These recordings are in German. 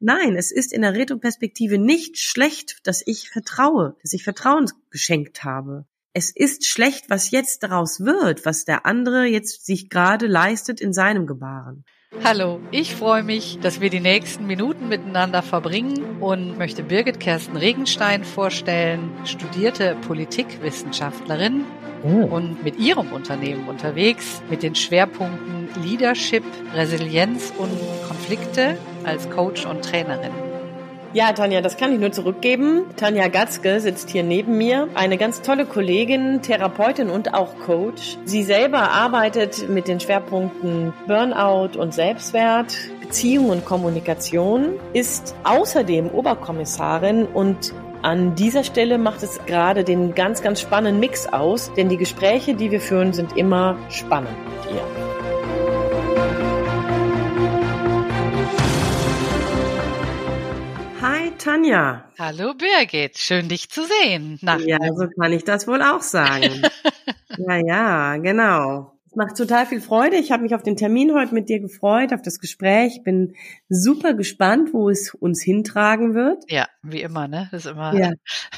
Nein, es ist in der Retroperspektive nicht schlecht, dass ich vertraue, dass ich Vertrauen geschenkt habe. Es ist schlecht, was jetzt daraus wird, was der andere jetzt sich gerade leistet in seinem Gebaren. Hallo, ich freue mich, dass wir die nächsten Minuten miteinander verbringen und möchte Birgit Kersten Regenstein vorstellen, studierte Politikwissenschaftlerin oh. und mit ihrem Unternehmen unterwegs mit den Schwerpunkten Leadership, Resilienz und Konflikte als Coach und Trainerin. Ja, Tanja, das kann ich nur zurückgeben. Tanja Gatzke sitzt hier neben mir. Eine ganz tolle Kollegin, Therapeutin und auch Coach. Sie selber arbeitet mit den Schwerpunkten Burnout und Selbstwert, Beziehung und Kommunikation, ist außerdem Oberkommissarin und an dieser Stelle macht es gerade den ganz, ganz spannenden Mix aus, denn die Gespräche, die wir führen, sind immer spannend mit ihr. Tanja. Hallo Birgit, schön dich zu sehen. Nach ja, so kann ich das wohl auch sagen. ja, ja, genau. Es macht total viel Freude. Ich habe mich auf den Termin heute mit dir gefreut, auf das Gespräch. Bin super gespannt, wo es uns hintragen wird. Ja, wie immer, ne? Das ist immer. Ja.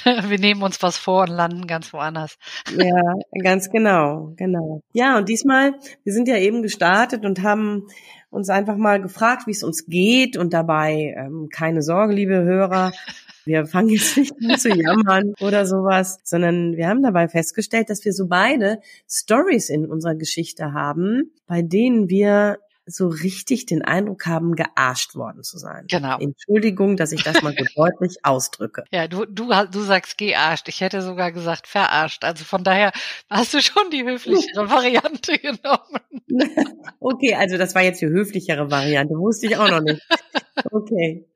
Wir nehmen uns was vor und landen ganz woanders. ja, ganz genau, genau. Ja, und diesmal, wir sind ja eben gestartet und haben uns einfach mal gefragt, wie es uns geht und dabei ähm, keine Sorge, liebe Hörer. Wir fangen jetzt nicht an zu jammern oder sowas, sondern wir haben dabei festgestellt, dass wir so beide Stories in unserer Geschichte haben, bei denen wir so richtig den Eindruck haben, gearscht worden zu sein. Genau. Entschuldigung, dass ich das mal so deutlich ausdrücke. Ja, du, du, du sagst gearscht. Ich hätte sogar gesagt verarscht. Also von daher hast du schon die höflichere Variante genommen. okay, also das war jetzt die höflichere Variante. Wusste ich auch noch nicht. Okay.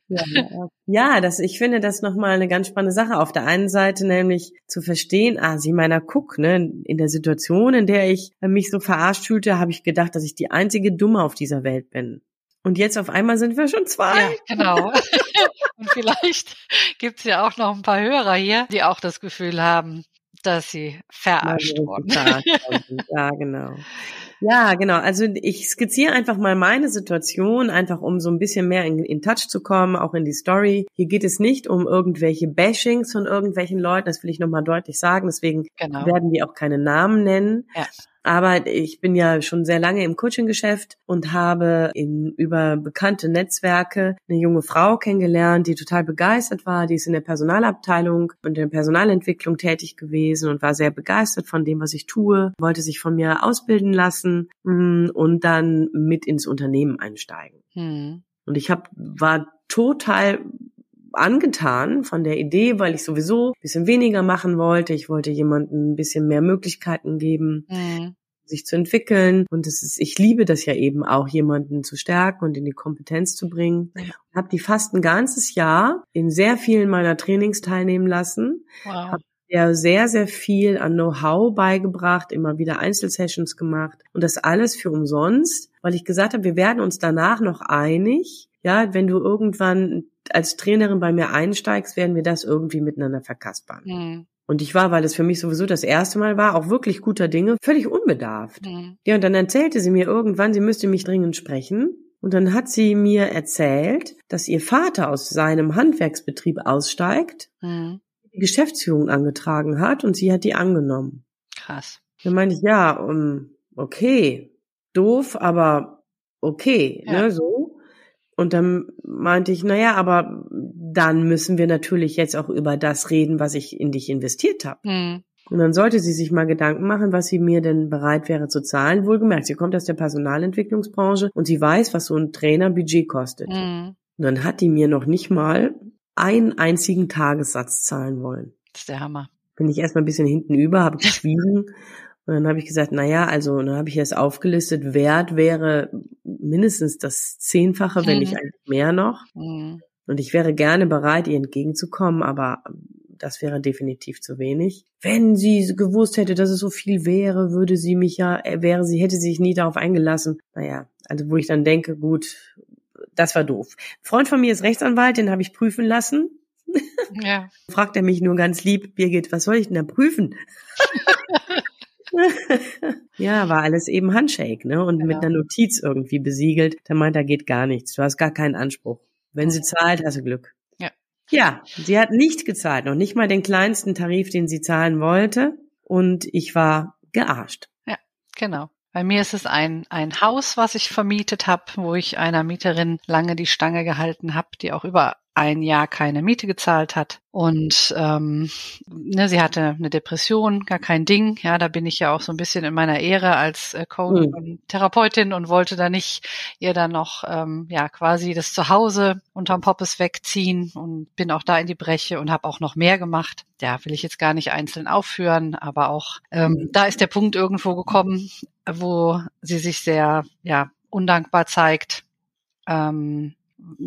Ja, das, ich finde das nochmal eine ganz spannende Sache. Auf der einen Seite nämlich zu verstehen, ah, sieh meiner guck, ne, in der Situation, in der ich mich so verarscht fühlte, habe ich gedacht, dass ich die einzige Dumme auf dieser Welt bin. Und jetzt auf einmal sind wir schon zwei. Ja, genau. Und vielleicht gibt's ja auch noch ein paar Hörer hier, die auch das Gefühl haben, dass sie verarscht wurden. Ja, genau. Ja, genau. Also ich skizziere einfach mal meine Situation, einfach um so ein bisschen mehr in, in Touch zu kommen, auch in die Story. Hier geht es nicht um irgendwelche Bashings von irgendwelchen Leuten, das will ich nochmal deutlich sagen. Deswegen genau. werden wir auch keine Namen nennen. Ja. Aber ich bin ja schon sehr lange im Coaching-Geschäft und habe in, über bekannte Netzwerke eine junge Frau kennengelernt, die total begeistert war. Die ist in der Personalabteilung und in der Personalentwicklung tätig gewesen und war sehr begeistert von dem, was ich tue, wollte sich von mir ausbilden lassen mm, und dann mit ins Unternehmen einsteigen. Hm. Und ich hab, war total angetan von der Idee, weil ich sowieso ein bisschen weniger machen wollte. Ich wollte jemandem ein bisschen mehr Möglichkeiten geben. Mhm sich zu entwickeln und es ist ich liebe das ja eben auch jemanden zu stärken und in die Kompetenz zu bringen. Ja. Habe die fast ein ganzes Jahr in sehr vielen meiner Trainings teilnehmen lassen. Wow. Habe ja sehr sehr viel an Know-how beigebracht, immer wieder Einzelsessions gemacht und das alles für umsonst, weil ich gesagt habe, wir werden uns danach noch einig. Ja, wenn du irgendwann als Trainerin bei mir einsteigst, werden wir das irgendwie miteinander verkaspern. Mhm. Und ich war, weil es für mich sowieso das erste Mal war, auch wirklich guter Dinge, völlig unbedarft. Mhm. Ja, und dann erzählte sie mir irgendwann, sie müsste mich dringend sprechen. Und dann hat sie mir erzählt, dass ihr Vater aus seinem Handwerksbetrieb aussteigt, mhm. die Geschäftsführung angetragen hat und sie hat die angenommen. Krass. Dann meinte ich, ja, um, okay, doof, aber okay, ja. ne, so. Und dann meinte ich, naja, aber dann müssen wir natürlich jetzt auch über das reden, was ich in dich investiert habe. Mhm. Und dann sollte sie sich mal Gedanken machen, was sie mir denn bereit wäre zu zahlen. Wohlgemerkt, sie kommt aus der Personalentwicklungsbranche und sie weiß, was so ein Trainerbudget kostet. Mhm. Und dann hat die mir noch nicht mal einen einzigen Tagessatz zahlen wollen. Das ist der Hammer. Bin ich erstmal ein bisschen hinten über, habe geschwiegen Und dann habe ich gesagt, na ja, also dann habe ich das aufgelistet, Wert wäre mindestens das Zehnfache, mhm. wenn nicht eigentlich mehr noch. Mhm. Und ich wäre gerne bereit, ihr entgegenzukommen, aber das wäre definitiv zu wenig. Wenn sie gewusst hätte, dass es so viel wäre, würde sie mich ja, äh, wäre sie, hätte sie sich nie darauf eingelassen. Naja, also wo ich dann denke, gut, das war doof. Freund von mir ist Rechtsanwalt, den habe ich prüfen lassen. Ja. Fragt er mich nur ganz lieb, Birgit, was soll ich denn da prüfen? ja, war alles eben Handshake, ne? Und genau. mit einer Notiz irgendwie besiegelt. Der meint, da geht gar nichts. Du hast gar keinen Anspruch. Wenn sie zahlt, hast du Glück. Ja. Ja, sie hat nicht gezahlt, noch nicht mal den kleinsten Tarif, den sie zahlen wollte. Und ich war gearscht. Ja, genau. Bei mir ist es ein, ein Haus, was ich vermietet habe, wo ich einer Mieterin lange die Stange gehalten habe, die auch über ein Jahr keine Miete gezahlt hat. Und ähm, ne, sie hatte eine Depression, gar kein Ding. Ja, da bin ich ja auch so ein bisschen in meiner Ehre als äh, Coach mhm. und Therapeutin und wollte da nicht ihr dann noch ähm, ja quasi das Zuhause unterm Poppes wegziehen und bin auch da in die Breche und habe auch noch mehr gemacht. Ja, will ich jetzt gar nicht einzeln aufführen, aber auch ähm, mhm. da ist der Punkt irgendwo gekommen, wo sie sich sehr ja undankbar zeigt. Ähm,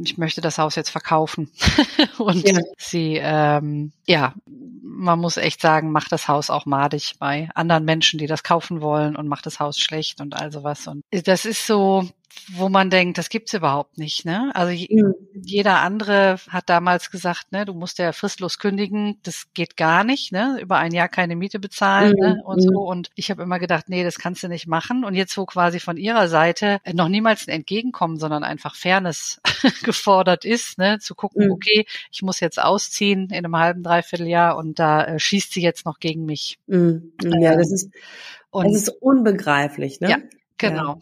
ich möchte das Haus jetzt verkaufen. und ja. sie, ähm, ja, man muss echt sagen, macht das Haus auch madig bei anderen Menschen, die das kaufen wollen und macht das Haus schlecht und all sowas. Und das ist so, wo man denkt, das gibt's überhaupt nicht. Ne? Also mhm. jeder andere hat damals gesagt, ne, du musst ja fristlos kündigen, das geht gar nicht, ne? über ein Jahr keine Miete bezahlen mhm. ne? und so. Mhm. Und ich habe immer gedacht, nee, das kannst du nicht machen. Und jetzt, wo quasi von ihrer Seite noch niemals ein Entgegenkommen, sondern einfach Fairness gefordert ist, ne? zu gucken, mhm. okay, ich muss jetzt ausziehen in einem halben, dreiviertel Jahr und da äh, schießt sie jetzt noch gegen mich. Mhm. Ja, das ist, und, das ist unbegreiflich. Ne? Ja, genau. Ja.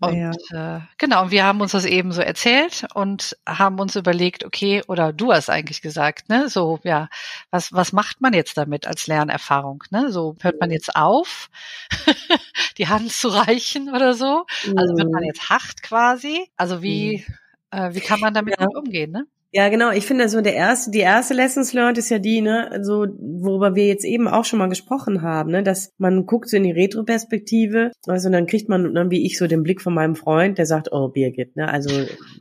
Und ja. äh, genau, und wir haben uns das eben so erzählt und haben uns überlegt, okay, oder du hast eigentlich gesagt, ne, so, ja, was, was macht man jetzt damit als Lernerfahrung? Ne? So hört man jetzt auf, die Hand zu reichen oder so? Also wird man mhm. jetzt hart quasi? Also wie, mhm. äh, wie kann man damit ja. umgehen, ne? Ja, genau. Ich finde so der erste, die erste Lessons learned ist ja die, ne, so worüber wir jetzt eben auch schon mal gesprochen haben, ne, dass man guckt so in die Retroperspektive, also dann kriegt man dann wie ich so den Blick von meinem Freund, der sagt, oh Birgit, ne, also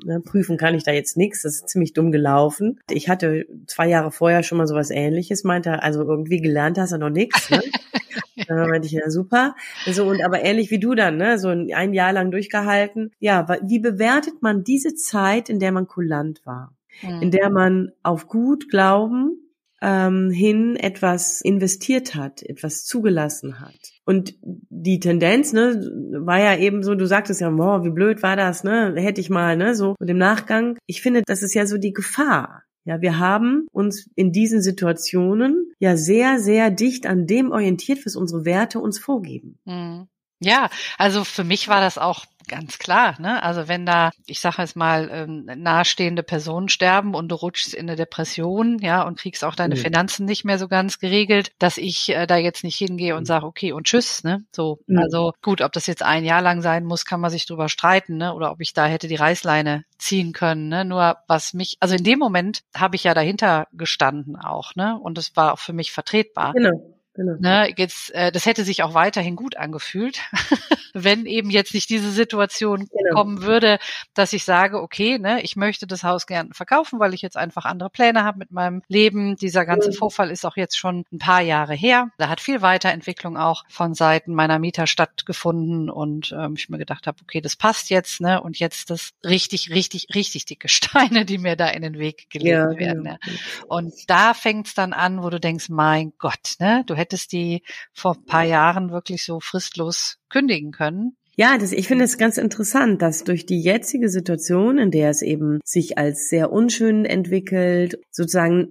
ne, prüfen kann ich da jetzt nichts, das ist ziemlich dumm gelaufen. Ich hatte zwei Jahre vorher schon mal sowas Ähnliches, meinte er, also irgendwie gelernt hast du noch nichts. Ne? dann meinte ich ja super. So und aber ähnlich wie du dann, ne, so ein Jahr lang durchgehalten. Ja, wie bewertet man diese Zeit, in der man kulant war? Mhm. in der man auf gut Glauben ähm, hin etwas investiert hat, etwas zugelassen hat. Und die Tendenz, ne, war ja eben so, du sagtest ja, boah, wie blöd war das, ne, hätte ich mal, ne, so. Und im Nachgang, ich finde, das ist ja so die Gefahr. Ja, wir haben uns in diesen Situationen ja sehr, sehr dicht an dem orientiert, was unsere Werte uns vorgeben. Mhm. Ja, also für mich war das auch Ganz klar, ne? Also wenn da, ich sage jetzt mal, ähm, nahestehende Personen sterben und du rutschst in eine Depression, ja, und kriegst auch deine mhm. Finanzen nicht mehr so ganz geregelt, dass ich äh, da jetzt nicht hingehe und mhm. sage, okay, und tschüss, ne? So, mhm. also gut, ob das jetzt ein Jahr lang sein muss, kann man sich drüber streiten, ne? Oder ob ich da hätte die Reißleine ziehen können, ne? Nur was mich, also in dem Moment habe ich ja dahinter gestanden auch, ne? Und es war auch für mich vertretbar. Genau. Genau. Ne, jetzt, äh, das hätte sich auch weiterhin gut angefühlt, wenn eben jetzt nicht diese Situation genau. kommen würde, dass ich sage, okay, ne, ich möchte das Haus gern verkaufen, weil ich jetzt einfach andere Pläne habe mit meinem Leben. Dieser ganze mhm. Vorfall ist auch jetzt schon ein paar Jahre her. Da hat viel Weiterentwicklung auch von Seiten meiner Mieter stattgefunden und ähm, ich mir gedacht habe, okay, das passt jetzt, ne, und jetzt das richtig, richtig, richtig dicke Steine, die mir da in den Weg gelegt ja, werden. Genau. Ne? Und da fängt's dann an, wo du denkst, mein Gott, ne, du hättest hättest die vor ein paar Jahren wirklich so fristlos kündigen können. Ja, das, ich finde es ganz interessant, dass durch die jetzige Situation, in der es eben sich als sehr unschön entwickelt, sozusagen,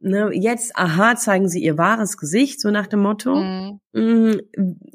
ne, jetzt, aha, zeigen sie ihr wahres Gesicht, so nach dem Motto, mhm. Mm,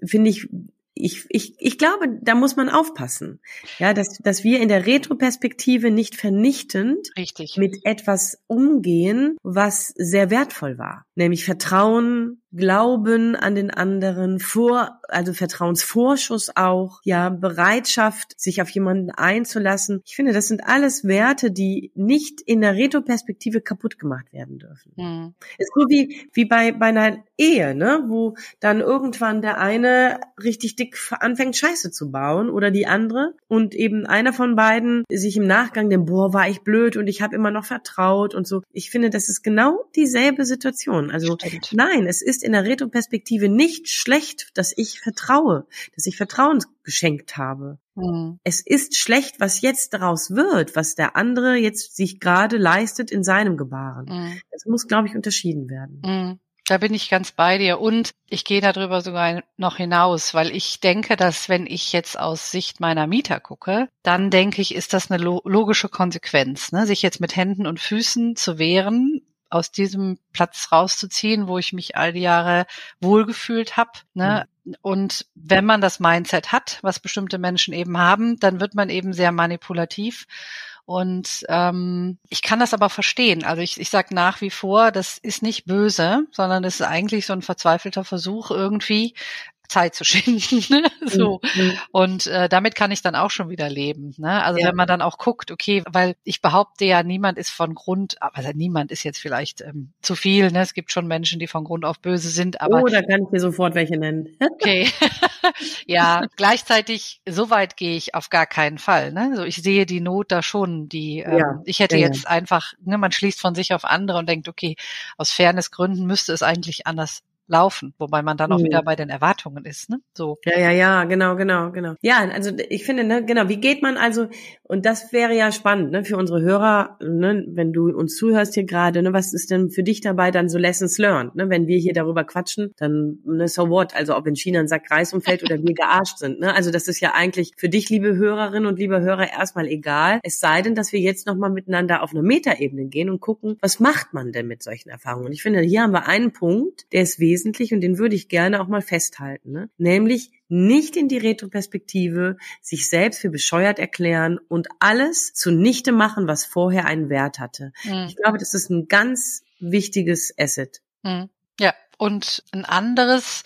finde ich, ich, ich, ich glaube, da muss man aufpassen. Ja, dass, dass wir in der Retroperspektive nicht vernichtend Richtig. mit etwas umgehen, was sehr wertvoll war. Nämlich Vertrauen, Glauben an den anderen, vor, also Vertrauensvorschuss auch, ja, Bereitschaft, sich auf jemanden einzulassen. Ich finde, das sind alles Werte, die nicht in der Retroperspektive kaputt gemacht werden dürfen. Mhm. Ist so wie, wie bei, bei einer Ehe, ne, wo dann irgendwann der eine richtig dick anfängt, Scheiße zu bauen oder die andere und eben einer von beiden sich im Nachgang dem, boah, war ich blöd und ich habe immer noch vertraut und so. Ich finde, das ist genau dieselbe Situation. Also Stimmt. nein, es ist in der Retroperspektive nicht schlecht, dass ich vertraue, dass ich Vertrauen geschenkt habe. Mhm. Es ist schlecht, was jetzt daraus wird, was der andere jetzt sich gerade leistet in seinem Gebaren. Mhm. Das muss, glaube ich, unterschieden werden. Mhm. Da bin ich ganz bei dir und ich gehe darüber sogar noch hinaus, weil ich denke, dass wenn ich jetzt aus Sicht meiner Mieter gucke, dann denke ich, ist das eine logische Konsequenz, ne? sich jetzt mit Händen und Füßen zu wehren, aus diesem Platz rauszuziehen, wo ich mich all die Jahre wohlgefühlt habe. Ne? Mhm. Und wenn man das Mindset hat, was bestimmte Menschen eben haben, dann wird man eben sehr manipulativ und ähm, ich kann das aber verstehen. Also ich, ich sage nach wie vor, das ist nicht böse, sondern es ist eigentlich so ein verzweifelter Versuch, irgendwie Zeit zu schinden. Ne? so. Mhm. Und äh, damit kann ich dann auch schon wieder leben. Ne? Also ja. wenn man dann auch guckt, okay, weil ich behaupte ja, niemand ist von Grund, also niemand ist jetzt vielleicht ähm, zu viel, ne? Es gibt schon Menschen, die von Grund auf böse sind, aber. Oh, da kann ich dir sofort welche nennen. okay. ja, gleichzeitig, so weit gehe ich auf gar keinen Fall. Ne? So, ich sehe die Not da schon, die ähm, ja. ich hätte ja, jetzt einfach, ne, man schließt von sich auf andere und denkt, okay, aus Fairnessgründen müsste es eigentlich anders laufen, wobei man dann auch mhm. wieder bei den Erwartungen ist, ne? So. Ja, ja, ja, genau, genau, genau. Ja, also ich finde, ne, genau, wie geht man also, und das wäre ja spannend, ne, für unsere Hörer, ne, wenn du uns zuhörst hier gerade, ne, was ist denn für dich dabei dann so Lessons learned, ne, wenn wir hier darüber quatschen, dann, ne, so what, also ob in China ein Sack Reis umfällt oder wir gearscht sind, ne, also das ist ja eigentlich für dich, liebe Hörerinnen und liebe Hörer, erstmal egal, es sei denn, dass wir jetzt nochmal miteinander auf eine Metaebene gehen und gucken, was macht man denn mit solchen Erfahrungen? Und ich finde, hier haben wir einen Punkt, der ist wesentlich und den würde ich gerne auch mal festhalten, ne? nämlich nicht in die Retroperspektive, sich selbst für bescheuert erklären und alles zunichte machen, was vorher einen Wert hatte. Mhm. Ich glaube, das ist ein ganz wichtiges Asset. Mhm. Ja, und ein anderes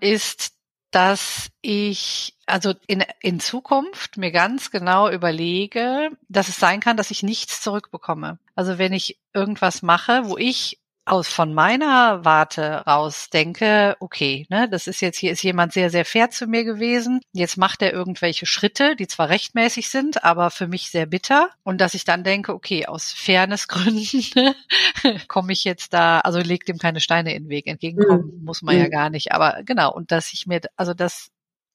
ist, dass ich also in, in Zukunft mir ganz genau überlege, dass es sein kann, dass ich nichts zurückbekomme. Also wenn ich irgendwas mache, wo ich aus von meiner Warte raus denke, okay, ne, das ist jetzt hier ist jemand sehr sehr fair zu mir gewesen. Jetzt macht er irgendwelche Schritte, die zwar rechtmäßig sind, aber für mich sehr bitter und dass ich dann denke, okay, aus Fairnessgründen ne, komme ich jetzt da, also legt ihm keine Steine in den Weg. Entgegenkommen mhm. muss man mhm. ja gar nicht, aber genau und dass ich mir also das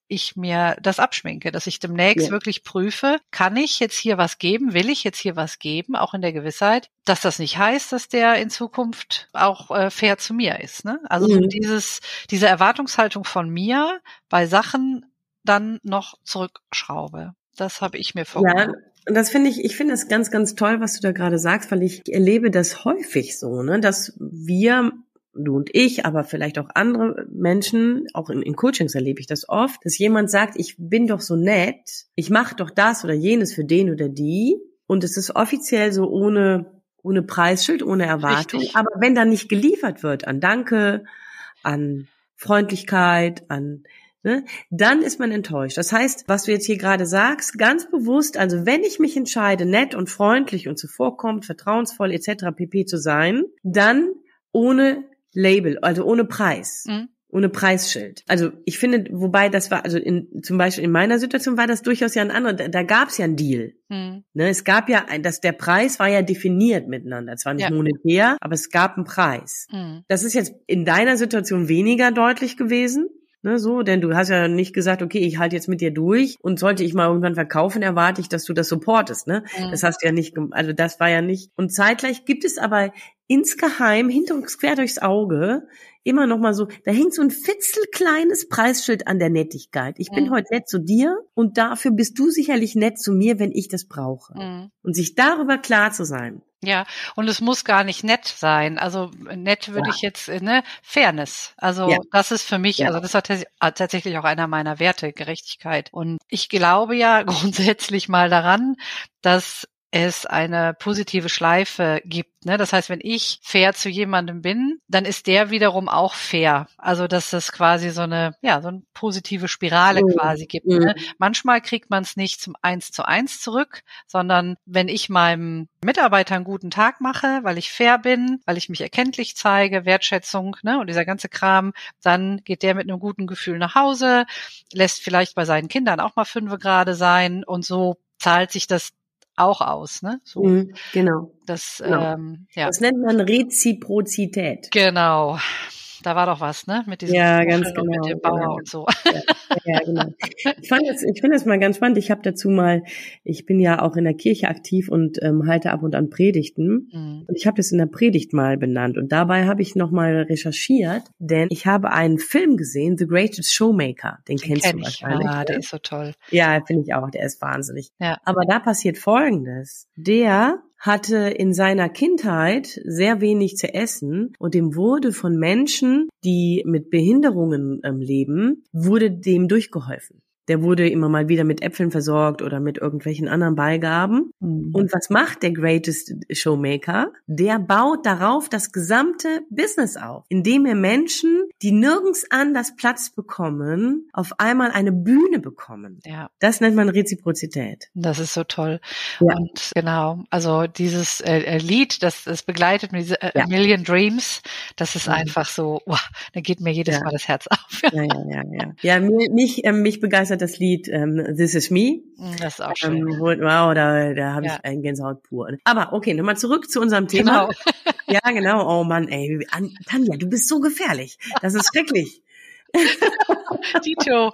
ich mir das abschminke, dass ich demnächst ja. wirklich prüfe, kann ich jetzt hier was geben, will ich jetzt hier was geben, auch in der Gewissheit, dass das nicht heißt, dass der in Zukunft auch äh, fair zu mir ist. Ne? Also mhm. dieses, diese Erwartungshaltung von mir bei Sachen dann noch zurückschraube. Das habe ich mir vorgenommen. Ja. Und das finde ich, ich finde das ganz, ganz toll, was du da gerade sagst, weil ich erlebe das häufig so, ne, dass wir du und ich, aber vielleicht auch andere Menschen, auch in, in Coachings erlebe ich das oft, dass jemand sagt, ich bin doch so nett, ich mache doch das oder jenes für den oder die und es ist offiziell so ohne ohne Preisschild, ohne Erwartung. Richtig. Aber wenn dann nicht geliefert wird an Danke, an Freundlichkeit, an Ne, dann ist man enttäuscht. Das heißt, was du jetzt hier gerade sagst, ganz bewusst, also wenn ich mich entscheide, nett und freundlich und zuvorkommend, vertrauensvoll etc. pp zu sein, dann ohne Label, also ohne Preis. Mhm. Ohne Preisschild. Also ich finde, wobei das war, also in, zum Beispiel in meiner Situation war das durchaus ja ein anderer, da, da gab es ja einen Deal. Mhm. Ne, es gab ja, dass der Preis war ja definiert miteinander. Zwar nicht ja. monetär, aber es gab einen Preis. Mhm. Das ist jetzt in deiner Situation weniger deutlich gewesen. Ne, so, denn du hast ja nicht gesagt, okay, ich halte jetzt mit dir durch und sollte ich mal irgendwann verkaufen, erwarte ich, dass du das supportest. Ne? Mhm. Das hast du ja nicht, also das war ja nicht. Und zeitgleich gibt es aber insgeheim, hinter uns quer durchs Auge, immer noch mal so, da hängt so ein fitzelkleines Preisschild an der Nettigkeit. Ich bin mhm. heute nett zu dir und dafür bist du sicherlich nett zu mir, wenn ich das brauche. Mhm. Und sich darüber klar zu sein. Ja, und es muss gar nicht nett sein. Also nett würde ja. ich jetzt, äh, ne, Fairness. Also ja. das ist für mich, ja. also das ist äh, tatsächlich auch einer meiner Werte, Gerechtigkeit. Und ich glaube ja grundsätzlich mal daran, dass es eine positive Schleife gibt. Ne? Das heißt, wenn ich fair zu jemandem bin, dann ist der wiederum auch fair. Also dass es quasi so eine, ja, so eine positive Spirale mhm. quasi gibt. Mhm. Ne? Manchmal kriegt man es nicht zum Eins zu eins zurück, sondern wenn ich meinem Mitarbeiter einen guten Tag mache, weil ich fair bin, weil ich mich erkenntlich zeige, Wertschätzung ne, und dieser ganze Kram, dann geht der mit einem guten Gefühl nach Hause, lässt vielleicht bei seinen Kindern auch mal fünfe gerade sein und so zahlt sich das auch aus, ne? So. Mhm, genau. Das, genau. Ähm, ja. das nennt man Reziprozität. Genau. Da war doch was, ne? Mit diesem ja, ganz genau, mit dem Bauer genau. und so. Ja, ja, genau. Ich fand das, ich finde das mal ganz spannend. Ich habe dazu mal, ich bin ja auch in der Kirche aktiv und ähm, halte ab und an Predigten. Mhm. Und ich habe das in der Predigt mal benannt. Und dabei habe ich nochmal recherchiert, denn ich habe einen Film gesehen, The Greatest Showmaker. Den, den kennst kenn du wahrscheinlich. Ja, der ist so toll. Ja, finde ich auch. Der ist wahnsinnig. Ja. Aber da passiert Folgendes. Der hatte in seiner Kindheit sehr wenig zu essen und dem wurde von Menschen, die mit Behinderungen ähm, leben, wurde dem durchgeholfen. Der wurde immer mal wieder mit Äpfeln versorgt oder mit irgendwelchen anderen Beigaben. Mhm. Und was macht der Greatest Showmaker? Der baut darauf das gesamte Business auf, indem er Menschen, die nirgends anders Platz bekommen, auf einmal eine Bühne bekommen. Ja. Das nennt man Reziprozität. Das ist so toll. Ja. Und genau, also dieses äh, äh Lied, das, das begleitet mir diese äh, ja. Million Dreams, das ist mhm. einfach so, wow, da geht mir jedes ja. Mal das Herz auf. ja, ja, ja, ja. Ja, mich, äh, mich begeistert hat das Lied ähm, This Is Me. Mm, das ist auch schön. Ähm, wow, da, da habe ja. ich einen Gänsehaut pur. Aber okay, nochmal zurück zu unserem Thema. Genau. ja, genau. Oh Mann, ey. Tanja, du bist so gefährlich. Das ist schrecklich. Tito.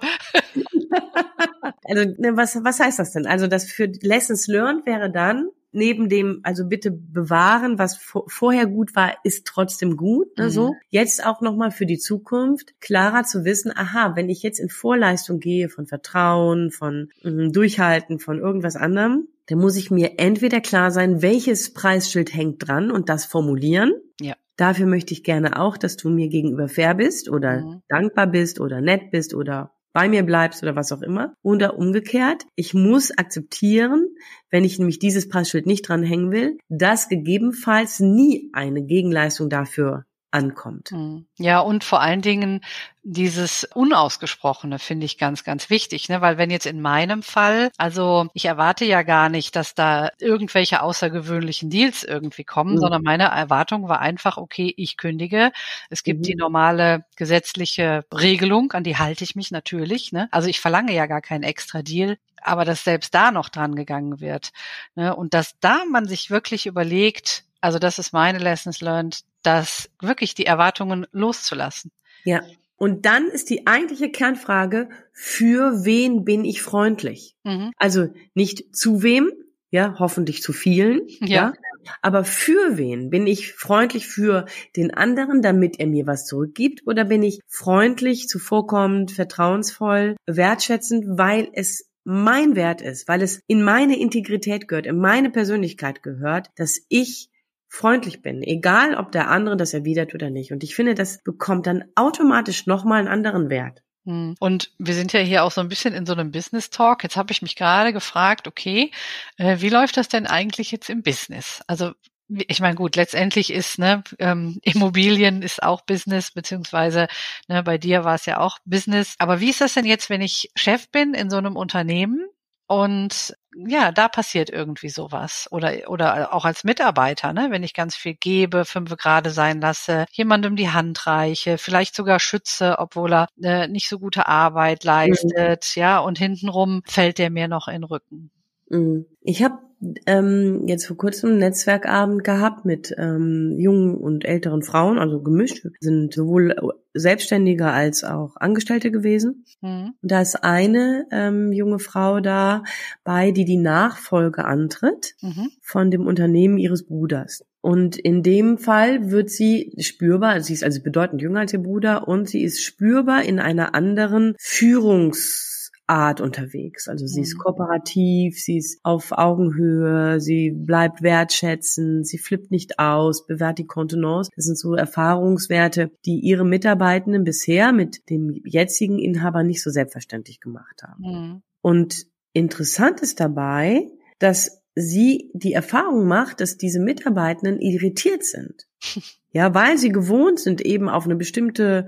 also, ne, was, was heißt das denn? Also, das für Lessons learned wäre dann, neben dem, also bitte bewahren, was vorher gut war, ist trotzdem gut. Ne, mhm. so. Jetzt auch nochmal für die Zukunft klarer zu wissen, aha, wenn ich jetzt in Vorleistung gehe von Vertrauen, von mh, Durchhalten, von irgendwas anderem, dann muss ich mir entweder klar sein, welches Preisschild hängt dran und das formulieren. Ja. Dafür möchte ich gerne auch, dass du mir gegenüber fair bist oder mhm. dankbar bist oder nett bist oder bei mir bleibst oder was auch immer. Oder umgekehrt, ich muss akzeptieren, wenn ich nämlich dieses Preisschild nicht dranhängen will, dass gegebenenfalls nie eine Gegenleistung dafür ankommt. Hm. Ja, und vor allen Dingen dieses Unausgesprochene finde ich ganz, ganz wichtig, ne? weil wenn jetzt in meinem Fall, also ich erwarte ja gar nicht, dass da irgendwelche außergewöhnlichen Deals irgendwie kommen, mhm. sondern meine Erwartung war einfach, okay, ich kündige. Es gibt mhm. die normale gesetzliche Regelung, an die halte ich mich natürlich. Ne? Also ich verlange ja gar keinen extra Deal aber dass selbst da noch dran gegangen wird. Ne? Und dass da man sich wirklich überlegt, also das ist meine Lessons learned, dass wirklich die Erwartungen loszulassen. Ja. Und dann ist die eigentliche Kernfrage, für wen bin ich freundlich? Mhm. Also nicht zu wem, ja, hoffentlich zu vielen, ja. ja. Aber für wen bin ich freundlich für den anderen, damit er mir was zurückgibt? Oder bin ich freundlich, zuvorkommend, vertrauensvoll, wertschätzend, weil es mein Wert ist, weil es in meine Integrität gehört, in meine Persönlichkeit gehört, dass ich freundlich bin, egal ob der andere das erwidert oder nicht. Und ich finde, das bekommt dann automatisch nochmal einen anderen Wert. Hm. Und wir sind ja hier auch so ein bisschen in so einem Business Talk. Jetzt habe ich mich gerade gefragt, okay, äh, wie läuft das denn eigentlich jetzt im Business? Also ich meine, gut, letztendlich ist ne, ähm, Immobilien ist auch Business, beziehungsweise ne, bei dir war es ja auch Business. Aber wie ist das denn jetzt, wenn ich Chef bin in so einem Unternehmen und ja, da passiert irgendwie sowas. Oder, oder auch als Mitarbeiter, ne? wenn ich ganz viel gebe, fünf gerade sein lasse, jemandem die Hand reiche, vielleicht sogar schütze, obwohl er äh, nicht so gute Arbeit leistet, mhm. ja, und hintenrum fällt der mir noch in den Rücken. Mhm. Ich habe ähm, jetzt vor kurzem einen Netzwerkabend gehabt mit ähm, jungen und älteren Frauen, also gemischt, sind sowohl Selbstständige als auch Angestellte gewesen. Mhm. Da ist eine ähm, junge Frau da bei, die die Nachfolge antritt mhm. von dem Unternehmen ihres Bruders. Und in dem Fall wird sie spürbar, also sie ist also bedeutend jünger als ihr Bruder und sie ist spürbar in einer anderen Führungs Art unterwegs. Also sie ist mhm. kooperativ, sie ist auf Augenhöhe, sie bleibt wertschätzend, sie flippt nicht aus, bewährt die Kontenance. Das sind so Erfahrungswerte, die ihre Mitarbeitenden bisher mit dem jetzigen Inhaber nicht so selbstverständlich gemacht haben. Mhm. Und interessant ist dabei, dass sie die Erfahrung macht, dass diese Mitarbeitenden irritiert sind. Ja, weil sie gewohnt sind, eben auf eine bestimmte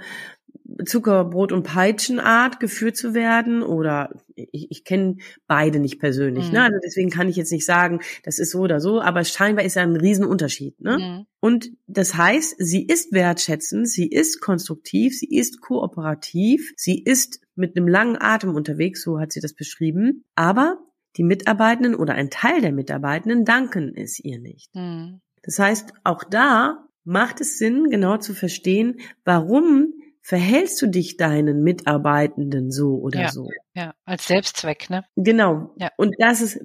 Zuckerbrot und Peitschenart geführt zu werden oder ich, ich kenne beide nicht persönlich, ne? mhm. ne? Also deswegen kann ich jetzt nicht sagen, das ist so oder so, aber scheinbar ist ja ein Riesenunterschied, ne? Mhm. Und das heißt, sie ist wertschätzend, sie ist konstruktiv, sie ist kooperativ, sie ist mit einem langen Atem unterwegs, so hat sie das beschrieben, aber die Mitarbeitenden oder ein Teil der Mitarbeitenden danken es ihr nicht. Mhm. Das heißt, auch da macht es Sinn, genau zu verstehen, warum verhältst du dich deinen Mitarbeitenden so oder ja, so? Ja, als Selbstzweck, ne? Genau. Ja. Und das ist,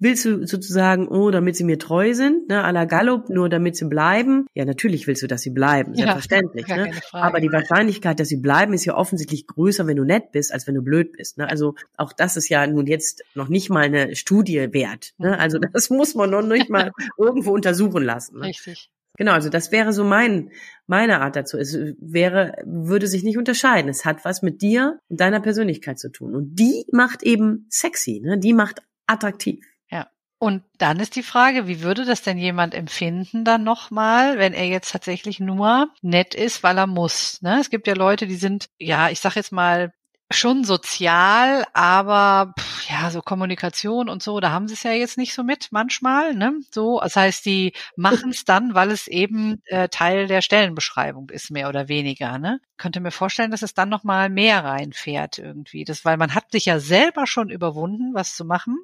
willst du sozusagen, oh, damit sie mir treu sind, ne, à la Gallup, nur damit sie bleiben? Ja, natürlich willst du, dass sie bleiben, selbstverständlich, ja, ne? Aber die Wahrscheinlichkeit, dass sie bleiben, ist ja offensichtlich größer, wenn du nett bist, als wenn du blöd bist, ne? Also, auch das ist ja nun jetzt noch nicht mal eine Studie wert, ne? Mhm. Also, das muss man noch nicht mal irgendwo untersuchen lassen. Ne? Richtig. Genau, also das wäre so mein, meine Art dazu. Es wäre, würde sich nicht unterscheiden. Es hat was mit dir und deiner Persönlichkeit zu tun. Und die macht eben sexy, ne? Die macht attraktiv. Ja. Und dann ist die Frage, wie würde das denn jemand empfinden dann nochmal, wenn er jetzt tatsächlich nur nett ist, weil er muss? Ne? Es gibt ja Leute, die sind, ja, ich sag jetzt mal, schon sozial, aber ja, so Kommunikation und so, da haben sie es ja jetzt nicht so mit manchmal, ne? So, das heißt, die machen es dann, weil es eben äh, Teil der Stellenbeschreibung ist, mehr oder weniger, ne? Könnte mir vorstellen, dass es dann noch mal mehr reinfährt irgendwie, das, weil man hat sich ja selber schon überwunden, was zu machen.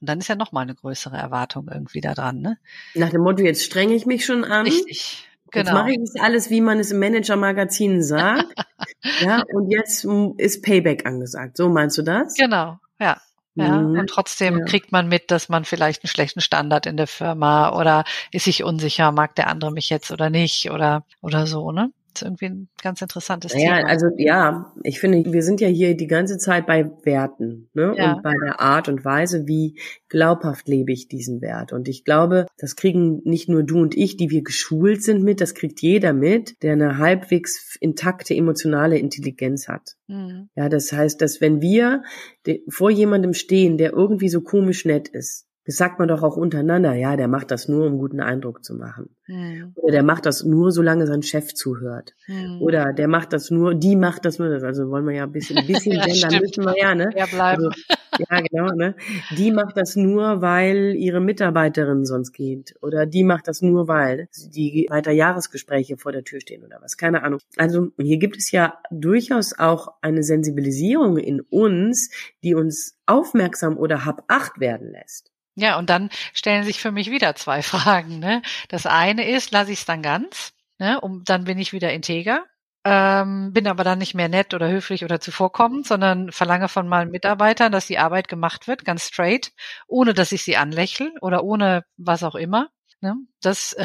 Und dann ist ja noch mal eine größere Erwartung irgendwie da dran, ne? Nach dem Motto, jetzt strenge ich mich schon an. Richtig. Genau. Jetzt mache ich das alles, wie man es im Manager-Magazin sagt. ja, und jetzt ist Payback angesagt. So meinst du das? Genau, ja. Ja, mhm. und trotzdem ja. kriegt man mit, dass man vielleicht einen schlechten Standard in der Firma oder ist sich unsicher, mag der andere mich jetzt oder nicht oder oder so, ne? Ist irgendwie ein ganz interessantes ja, Thema. Also ja, ich finde, wir sind ja hier die ganze Zeit bei Werten ne? Ja. und bei der Art und Weise, wie glaubhaft lebe ich diesen Wert. Und ich glaube, das kriegen nicht nur du und ich, die wir geschult sind mit, das kriegt jeder mit, der eine halbwegs intakte emotionale Intelligenz hat. Mhm. Ja, das heißt, dass wenn wir vor jemandem stehen, der irgendwie so komisch nett ist, das sagt man doch auch untereinander, ja, der macht das nur, um guten Eindruck zu machen. Mhm. Oder der macht das nur, solange sein Chef zuhört. Mhm. Oder der macht das nur, die macht das nur, also wollen wir ja ein bisschen, ein bisschen ja, gendern müssen wir ja, ne? Ja, bleiben. Also, ja, genau, ne? Die macht das nur, weil ihre Mitarbeiterin sonst geht. Oder die macht das nur, weil die weiter Jahresgespräche vor der Tür stehen oder was. Keine Ahnung. Also hier gibt es ja durchaus auch eine Sensibilisierung in uns, die uns aufmerksam oder hab acht werden lässt. Ja, und dann stellen sich für mich wieder zwei Fragen. Ne? Das eine ist, lasse ich es dann ganz, ne? um, dann bin ich wieder integer, ähm, bin aber dann nicht mehr nett oder höflich oder zuvorkommend, sondern verlange von meinen Mitarbeitern, dass die Arbeit gemacht wird, ganz straight, ohne dass ich sie anlächle oder ohne was auch immer. Ne? Das äh,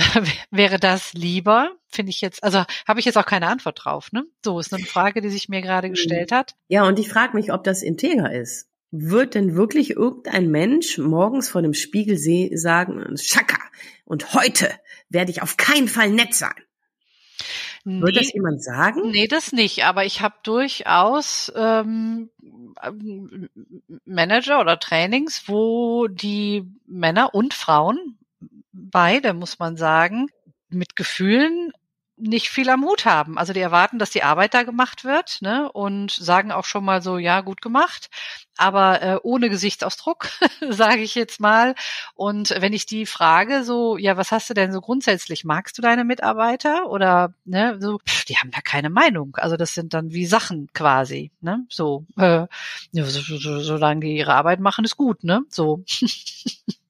wäre das lieber, finde ich jetzt, also habe ich jetzt auch keine Antwort drauf. Ne? So ist eine Frage, die sich mir gerade mhm. gestellt hat. Ja, und ich frage mich, ob das integer ist. Wird denn wirklich irgendein Mensch morgens vor dem Spiegel sagen, Schaka, und heute werde ich auf keinen Fall nett sein? Nee, Wird das jemand sagen? Nee, das nicht. Aber ich habe durchaus ähm, Manager oder Trainings, wo die Männer und Frauen, beide muss man sagen, mit Gefühlen nicht viel am Hut haben. Also die erwarten, dass die Arbeit da gemacht wird ne, und sagen auch schon mal so, ja, gut gemacht, aber äh, ohne Gesichtsausdruck, sage ich jetzt mal. Und wenn ich die frage, so, ja, was hast du denn so grundsätzlich? Magst du deine Mitarbeiter? Oder ne, so, pff, die haben da keine Meinung. Also das sind dann wie Sachen quasi, ne? So, äh, so, so, so, solange die ihre Arbeit machen, ist gut, ne? So.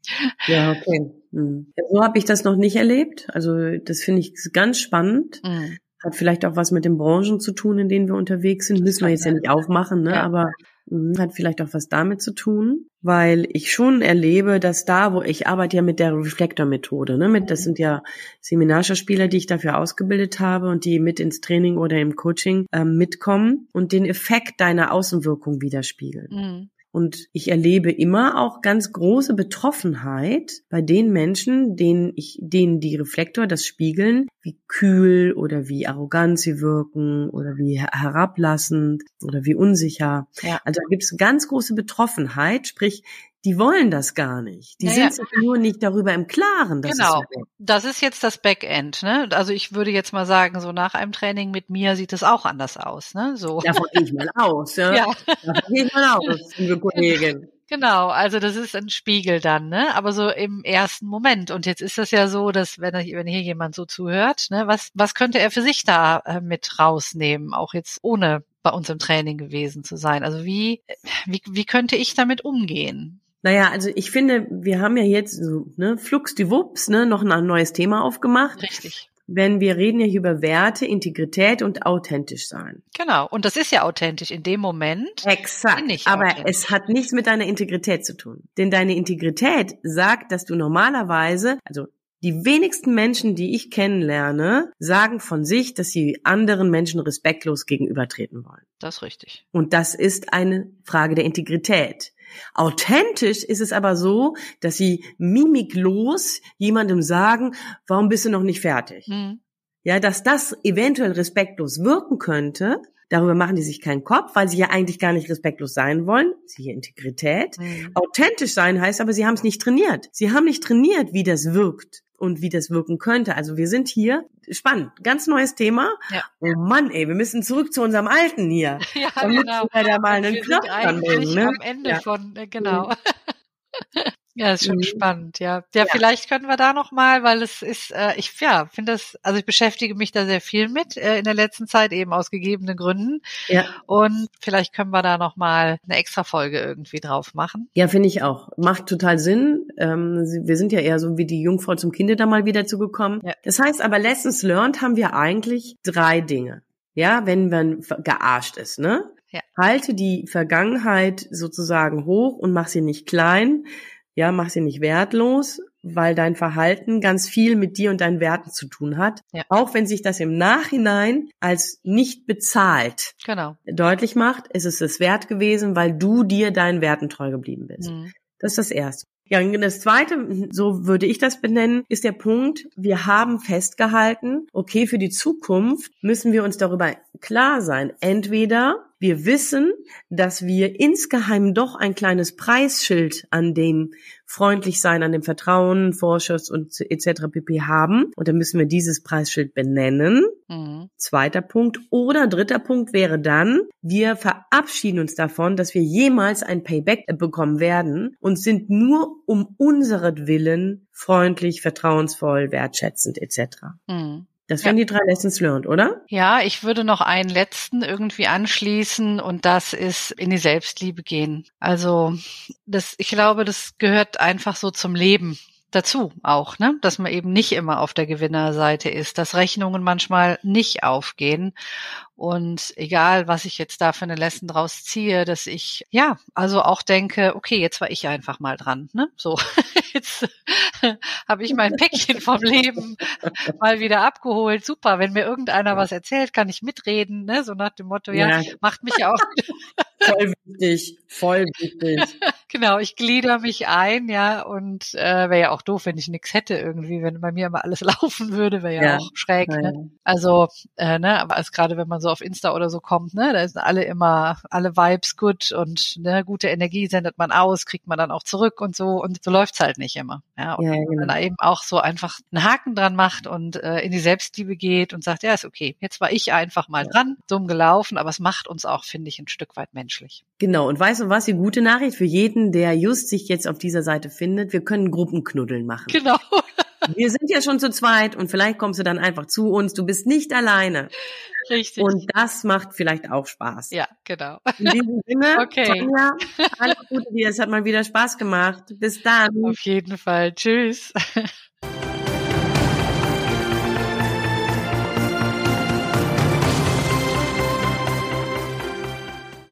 Ja, okay. Mhm. So habe ich das noch nicht erlebt. Also das finde ich ganz spannend. Mhm. Hat vielleicht auch was mit den Branchen zu tun, in denen wir unterwegs sind. Müssen wir jetzt ja nicht aufmachen, ne? Ja. Aber mh, hat vielleicht auch was damit zu tun, weil ich schon erlebe, dass da, wo ich arbeite ja mit der Reflektor-Methode, ne? Mit, das mhm. sind ja Seminarschauspieler, die ich dafür ausgebildet habe und die mit ins Training oder im Coaching ähm, mitkommen und den Effekt deiner Außenwirkung widerspiegeln. Mhm. Und ich erlebe immer auch ganz große Betroffenheit bei den Menschen, denen ich, denen die Reflektor das spiegeln, wie kühl oder wie arrogant sie wirken oder wie herablassend oder wie unsicher. Ja. Also da gibt es ganz große Betroffenheit, sprich, die wollen das gar nicht. Die naja. sind sich nur nicht darüber im Klaren. Dass genau. das ist jetzt das Backend. Ne? Also ich würde jetzt mal sagen, so nach einem Training mit mir sieht es auch anders aus. Ne? So. Davon gehe ich mal aus. Ja? ja. Davon gehe ich mal aus, liebe Kollegin. Genau, also das ist ein Spiegel dann, ne? Aber so im ersten Moment. Und jetzt ist das ja so, dass wenn, wenn hier jemand so zuhört, ne, was, was könnte er für sich da äh, mit rausnehmen, auch jetzt ohne bei uns im Training gewesen zu sein? Also wie, wie, wie könnte ich damit umgehen? Naja, also ich finde, wir haben ja jetzt so, ne, flux die Wups, ne, noch ein neues Thema aufgemacht. Richtig. wenn wir reden ja hier über Werte, Integrität und authentisch sein. Genau. Und das ist ja authentisch in dem Moment. Exakt. Aber es hat nichts mit deiner Integrität zu tun. Denn deine Integrität sagt, dass du normalerweise, also die wenigsten Menschen, die ich kennenlerne, sagen von sich, dass sie anderen Menschen respektlos gegenübertreten wollen. Das ist richtig. Und das ist eine Frage der Integrität. Authentisch ist es aber so, dass sie mimiklos jemandem sagen, warum bist du noch nicht fertig? Mhm. Ja, dass das eventuell respektlos wirken könnte, darüber machen die sich keinen Kopf, weil sie ja eigentlich gar nicht respektlos sein wollen. Siehe Integrität. Mhm. Authentisch sein heißt aber, sie haben es nicht trainiert. Sie haben nicht trainiert, wie das wirkt und wie das wirken könnte. Also wir sind hier, spannend, ganz neues Thema. Ja. Oh Mann, ey, wir müssen zurück zu unserem Alten hier. Ja, genau. Wir da mal einen wir Knopf sind eigentlich ne? am Ende ja. von, äh, genau. Ja, ist schon mhm. spannend, ja. ja. ja. vielleicht können wir da noch mal, weil es ist, äh, ich ja, finde das, also ich beschäftige mich da sehr viel mit äh, in der letzten Zeit eben aus gegebenen Gründen. Ja. Und vielleicht können wir da noch mal eine extra Folge irgendwie drauf machen. Ja, finde ich auch. Macht total Sinn. Ähm, wir sind ja eher so wie die Jungfrau zum Kinde da mal wieder zugekommen. Ja. Das heißt aber, Lessons learned haben wir eigentlich drei Dinge. Ja, wenn man gearscht ist, ne? Ja. Halte die Vergangenheit sozusagen hoch und mach sie nicht klein ja, mach sie nicht wertlos, weil dein Verhalten ganz viel mit dir und deinen Werten zu tun hat. Ja. Auch wenn sich das im Nachhinein als nicht bezahlt genau. deutlich macht, ist es es wert gewesen, weil du dir deinen Werten treu geblieben bist. Mhm. Das ist das Erste. Ja, das zweite, so würde ich das benennen, ist der Punkt, wir haben festgehalten, okay, für die Zukunft müssen wir uns darüber klar sein. Entweder wir wissen, dass wir insgeheim doch ein kleines Preisschild an dem freundlich sein, an dem Vertrauen, Vorschuss und etc. pp. haben. Und dann müssen wir dieses Preisschild benennen. Mhm. Zweiter Punkt. Oder dritter Punkt wäre dann, wir verabschieden uns davon, dass wir jemals ein Payback bekommen werden und sind nur um unseren Willen freundlich, vertrauensvoll, wertschätzend etc. Mhm. Das wären ja. die drei Lessons learned, oder? Ja, ich würde noch einen letzten irgendwie anschließen und das ist in die Selbstliebe gehen. Also, das, ich glaube, das gehört einfach so zum Leben dazu auch, ne? Dass man eben nicht immer auf der Gewinnerseite ist, dass Rechnungen manchmal nicht aufgehen und egal, was ich jetzt da für eine Lesson draus ziehe, dass ich, ja, also auch denke, okay, jetzt war ich einfach mal dran, ne? So, jetzt habe ich mein Päckchen vom Leben mal wieder abgeholt. Super, wenn mir irgendeiner was erzählt, kann ich mitreden, ne? So nach dem Motto, ja, ja macht mich ja auch. voll wichtig, voll wichtig. Genau, ich glieder mich ein, ja, und äh, wäre ja auch doof, wenn ich nichts hätte irgendwie, wenn bei mir immer alles laufen würde, wäre ja, ja, auch schräg. Ne? Also, äh, ne, aber als gerade wenn man so auf Insta oder so kommt, ne, da sind alle immer, alle Vibes gut und ne, gute Energie sendet man aus, kriegt man dann auch zurück und so und so läuft's halt nicht immer. Ja, und ja, genau. wenn man da eben auch so einfach einen Haken dran macht und äh, in die Selbstliebe geht und sagt, ja, ist okay, jetzt war ich einfach mal ja. dran, dumm gelaufen, aber es macht uns auch, finde ich, ein Stück weit menschlich. Genau, und weißt du was, die gute Nachricht für jeden, der just sich jetzt auf dieser Seite findet, wir können Gruppenknuddeln machen. Genau. Wir sind ja schon zu zweit und vielleicht kommst du dann einfach zu uns. Du bist nicht alleine. Richtig. Und das macht vielleicht auch Spaß. Ja, genau. In diesem Sinne, okay. Tanja, alles Gute dir. Es hat mal wieder Spaß gemacht. Bis dann. Auf jeden Fall. Tschüss.